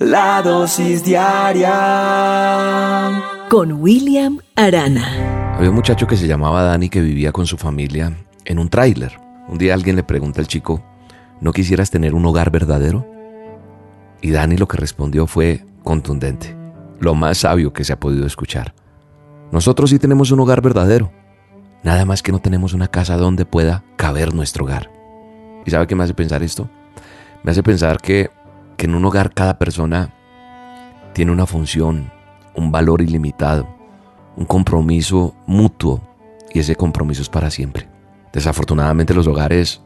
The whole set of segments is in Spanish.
La dosis diaria con William Arana. Había un muchacho que se llamaba Dani que vivía con su familia en un tráiler. Un día alguien le pregunta al chico, ¿no quisieras tener un hogar verdadero? Y Dani lo que respondió fue contundente, lo más sabio que se ha podido escuchar. Nosotros sí tenemos un hogar verdadero, nada más que no tenemos una casa donde pueda caber nuestro hogar. ¿Y sabe qué me hace pensar esto? Me hace pensar que que en un hogar cada persona tiene una función, un valor ilimitado, un compromiso mutuo y ese compromiso es para siempre. Desafortunadamente los hogares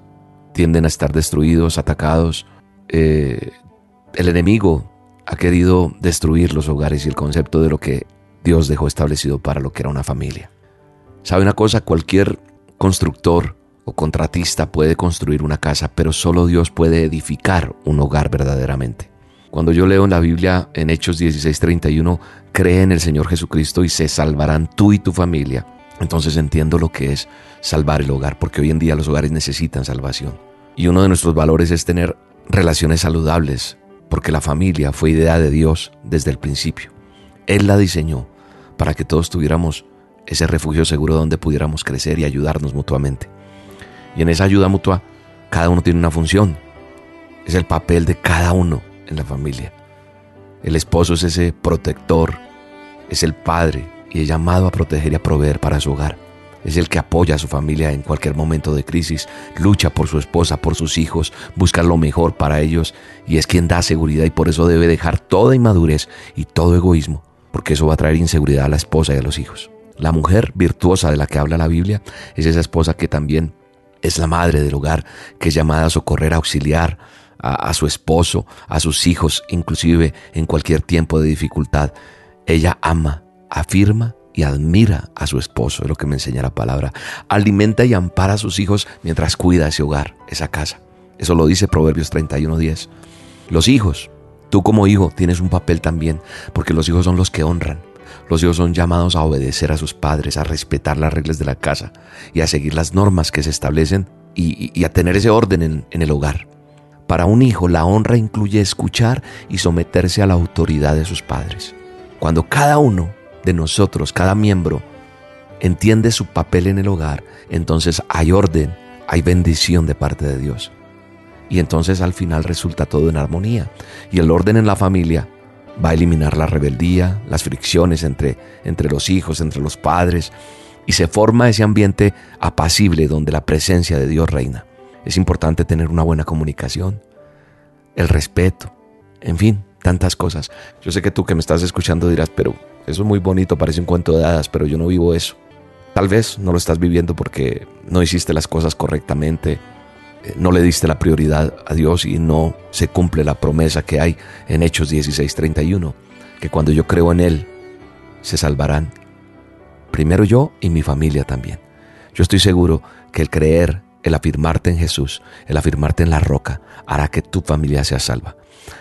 tienden a estar destruidos, atacados. Eh, el enemigo ha querido destruir los hogares y el concepto de lo que Dios dejó establecido para lo que era una familia. ¿Sabe una cosa? Cualquier constructor o contratista puede construir una casa, pero solo Dios puede edificar un hogar verdaderamente. Cuando yo leo en la Biblia en Hechos 16:31, cree en el Señor Jesucristo y se salvarán tú y tu familia, entonces entiendo lo que es salvar el hogar, porque hoy en día los hogares necesitan salvación. Y uno de nuestros valores es tener relaciones saludables, porque la familia fue idea de Dios desde el principio. Él la diseñó para que todos tuviéramos ese refugio seguro donde pudiéramos crecer y ayudarnos mutuamente. Y en esa ayuda mutua, cada uno tiene una función. Es el papel de cada uno en la familia. El esposo es ese protector, es el padre y es llamado a proteger y a proveer para su hogar. Es el que apoya a su familia en cualquier momento de crisis, lucha por su esposa, por sus hijos, busca lo mejor para ellos y es quien da seguridad y por eso debe dejar toda inmadurez y todo egoísmo, porque eso va a traer inseguridad a la esposa y a los hijos. La mujer virtuosa de la que habla la Biblia es esa esposa que también es la madre del hogar que es llamada a socorrer, a auxiliar a, su esposo, a sus hijos, inclusive en cualquier tiempo de dificultad. Ella ama, afirma y admira a su esposo, es lo que me enseña la palabra. Alimenta y ampara a sus hijos mientras cuida ese hogar, esa casa. Eso lo dice Proverbios 31.10. Los hijos, tú como hijo tienes un papel también, porque los hijos son los que honran. Los hijos son llamados a obedecer a sus padres, a respetar las reglas de la casa y a seguir las normas que se establecen y, a tener ese orden en, el hogar. Para un hijo la honra incluye escuchar y someterse a la autoridad de sus padres. Cuando cada uno de nosotros, cada miembro, entiende su papel en el hogar, entonces hay orden, hay bendición de parte de Dios. Y entonces al final resulta todo en armonía. Y el orden en la familia va a eliminar la rebeldía, las fricciones entre, entre los hijos, entre los padres, y se forma ese ambiente apacible donde la presencia de Dios reina. Es importante tener una buena comunicación, el respeto, en fin, tantas cosas. Yo sé que tú que me estás escuchando dirás, pero eso es muy bonito, parece un cuento de hadas, pero yo no vivo eso. Tal vez no lo estás viviendo porque no hiciste las cosas correctamente, no le diste la prioridad a Dios y no se cumple la promesa que hay en Hechos 16:31, que cuando yo creo en Él, se salvarán. Primero yo y mi familia también. Yo estoy seguro que el creer, el afirmarte en Jesús, el afirmarte en la roca, hará que tu familia sea salva.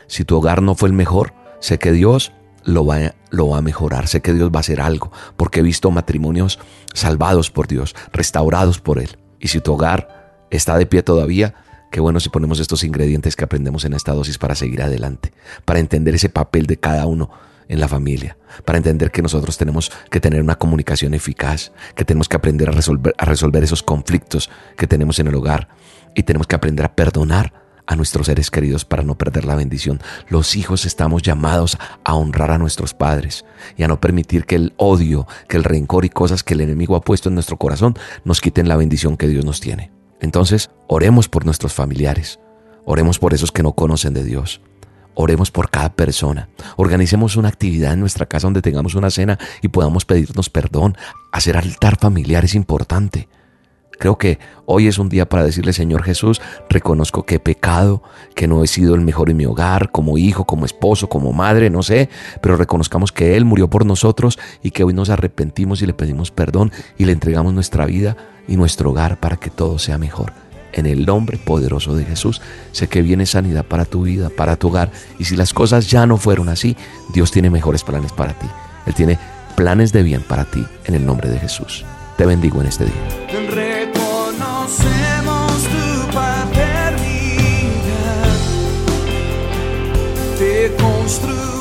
Si tu hogar no fue el mejor, sé que Dios lo va, lo va a mejorar, sé que Dios va a hacer algo, porque he visto matrimonios salvados por Dios, restaurados por Él. Y si tu hogar está de pie todavía, qué bueno si ponemos estos ingredientes que aprendemos en esta dosis para seguir adelante, para entender ese papel de cada uno en la familia, para entender que nosotros tenemos que tener una comunicación eficaz, que tenemos que aprender a resolver, a resolver esos conflictos que tenemos en el hogar y tenemos que aprender a perdonar a nuestros seres queridos para no perder la bendición. Los hijos estamos llamados a honrar a nuestros padres y a no permitir que el odio, que el rencor y cosas que el enemigo ha puesto en nuestro corazón nos quiten la bendición que Dios nos tiene. Entonces, oremos por nuestros familiares, oremos por esos que no conocen de Dios. Oremos por cada persona. Organicemos una actividad en nuestra casa donde tengamos una cena y podamos pedirnos perdón. Hacer altar familiar es importante. Creo que hoy es un día para decirle, Señor Jesús, reconozco que he pecado, que no he sido el mejor en mi hogar, como hijo, como esposo, como madre, no sé, pero reconozcamos que Él murió por nosotros y que hoy nos arrepentimos y le pedimos perdón y le entregamos nuestra vida y nuestro hogar para que todo sea mejor. En el nombre poderoso de Jesús, sé que viene sanidad para tu vida, para tu hogar. Y si las cosas ya no fueron así, Dios tiene mejores planes para ti. Él tiene planes de bien para ti en el nombre de Jesús. Te bendigo en este día. Reconocemos tu paternidad. Te construimos